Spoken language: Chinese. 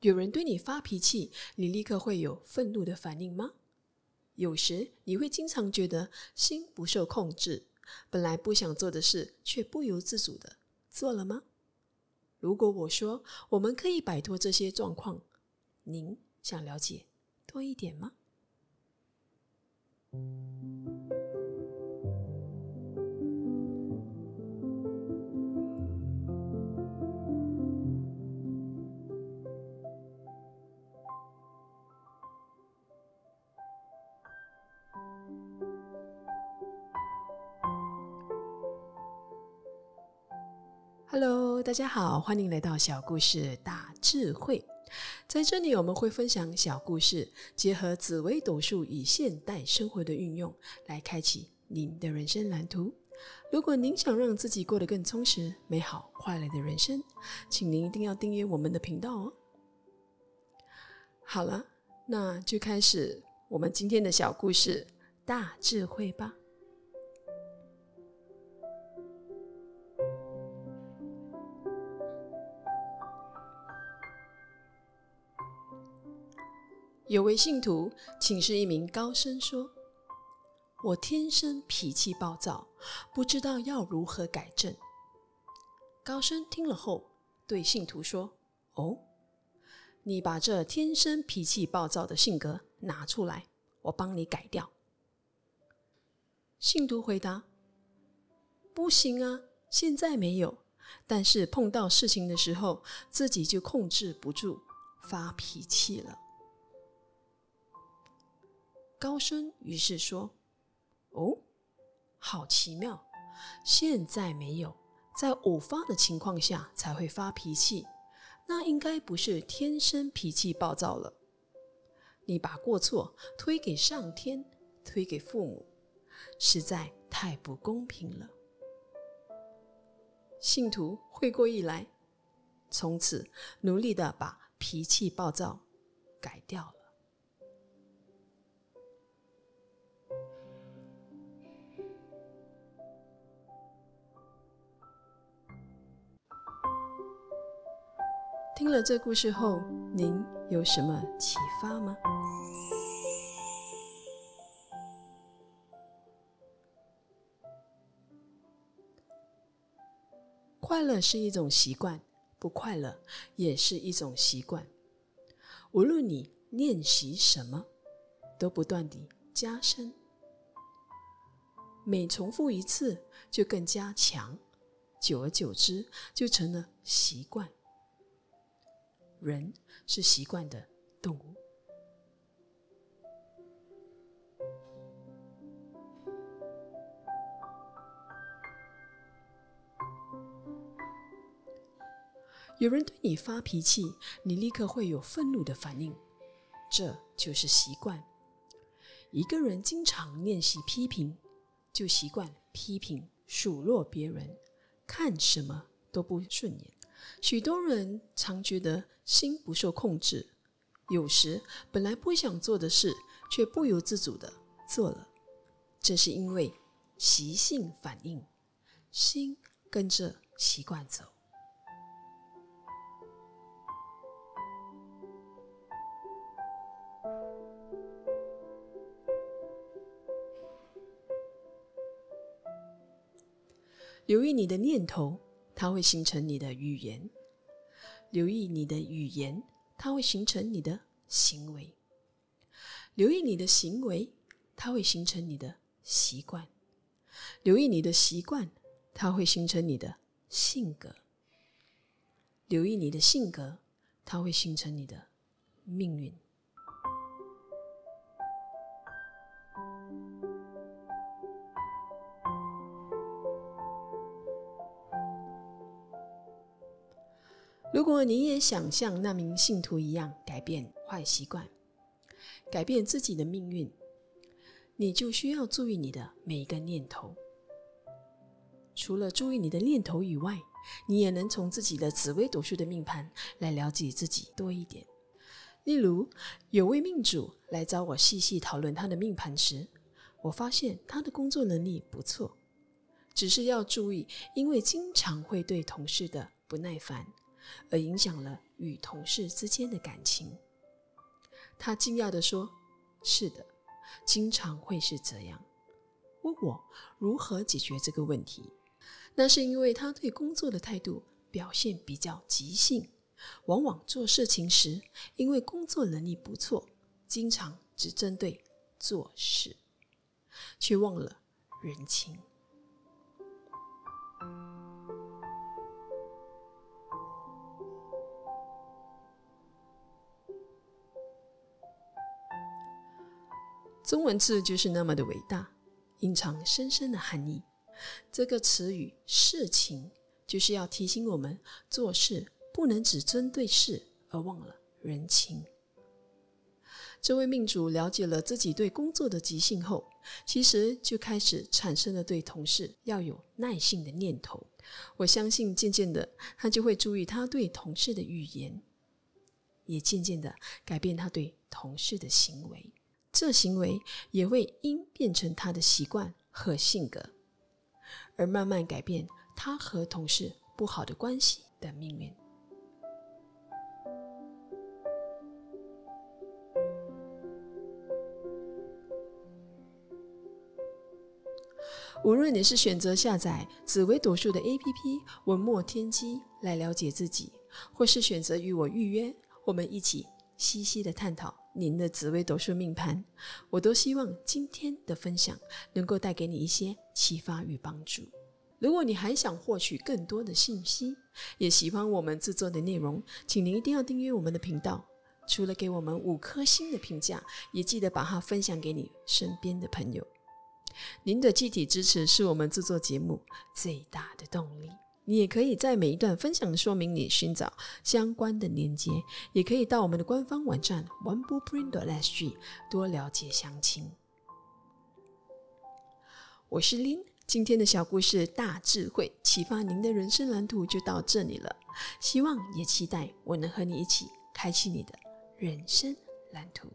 有人对你发脾气，你立刻会有愤怒的反应吗？有时你会经常觉得心不受控制，本来不想做的事却不由自主的做了吗？如果我说我们可以摆脱这些状况，您想了解多一点吗？Hello，大家好，欢迎来到小故事大智慧。在这里，我们会分享小故事，结合紫微斗数与现代生活的运用，来开启您的人生蓝图。如果您想让自己过得更充实、美好、快乐的人生，请您一定要订阅我们的频道哦。好了，那就开始我们今天的小故事大智慧吧。有位信徒请示一名高僧说：“我天生脾气暴躁，不知道要如何改正。”高僧听了后对信徒说：“哦，你把这天生脾气暴躁的性格拿出来，我帮你改掉。”信徒回答：“不行啊，现在没有，但是碰到事情的时候，自己就控制不住发脾气了。”高僧于是说：“哦，好奇妙！现在没有，在偶发的情况下才会发脾气，那应该不是天生脾气暴躁了。你把过错推给上天，推给父母，实在太不公平了。”信徒会过意来，从此努力的把脾气暴躁改掉了。听了这故事后，您有什么启发吗？快乐是一种习惯，不快乐也是一种习惯。无论你练习什么，都不断地加深，每重复一次就更加强，久而久之就成了习惯。人是习惯的动物。有人对你发脾气，你立刻会有愤怒的反应，这就是习惯。一个人经常练习批评，就习惯批评、数落别人，看什么都不顺眼。许多人常觉得心不受控制，有时本来不想做的事，却不由自主的做了。这是因为习性反应，心跟着习惯走。留意你的念头。它会形成你的语言，留意你的语言，它会形成你的行为；留意你的行为，它会形成你的习惯；留意你的习惯，它会形成你的性格；留意你的性格，它会形成你的命运。如果你也想像那名信徒一样改变坏习惯，改变自己的命运，你就需要注意你的每一个念头。除了注意你的念头以外，你也能从自己的紫微斗数的命盘来了解自己多一点。例如，有位命主来找我细细讨论他的命盘时，我发现他的工作能力不错，只是要注意，因为经常会对同事的不耐烦。而影响了与同事之间的感情。他惊讶地说：“是的，经常会是这样。”问我如何解决这个问题，那是因为他对工作的态度表现比较急性，往往做事情时因为工作能力不错，经常只针对做事，却忘了人情。中文字就是那么的伟大，隐藏深深的含义。这个词语“事情”就是要提醒我们做事不能只针对事而忘了人情。这位命主了解了自己对工作的急性后，其实就开始产生了对同事要有耐性的念头。我相信，渐渐的，他就会注意他对同事的语言，也渐渐的改变他对同事的行为。这行为也会因变成他的习惯和性格，而慢慢改变他和同事不好的关系的命运。无论你是选择下载紫微斗数的 APP 文墨天机来了解自己，或是选择与我预约，我们一起细细的探讨。您的紫微斗数命盘，我都希望今天的分享能够带给你一些启发与帮助。如果你还想获取更多的信息，也喜欢我们制作的内容，请您一定要订阅我们的频道。除了给我们五颗星的评价，也记得把它分享给你身边的朋友。您的具体支持是我们制作节目最大的动力。你也可以在每一段分享的说明里寻找相关的连接，也可以到我们的官方网站 onebookprint.sg 多了解详情。我是 Lin，今天的小故事大智慧启发您的人生蓝图就到这里了，希望也期待我能和你一起开启你的人生蓝图。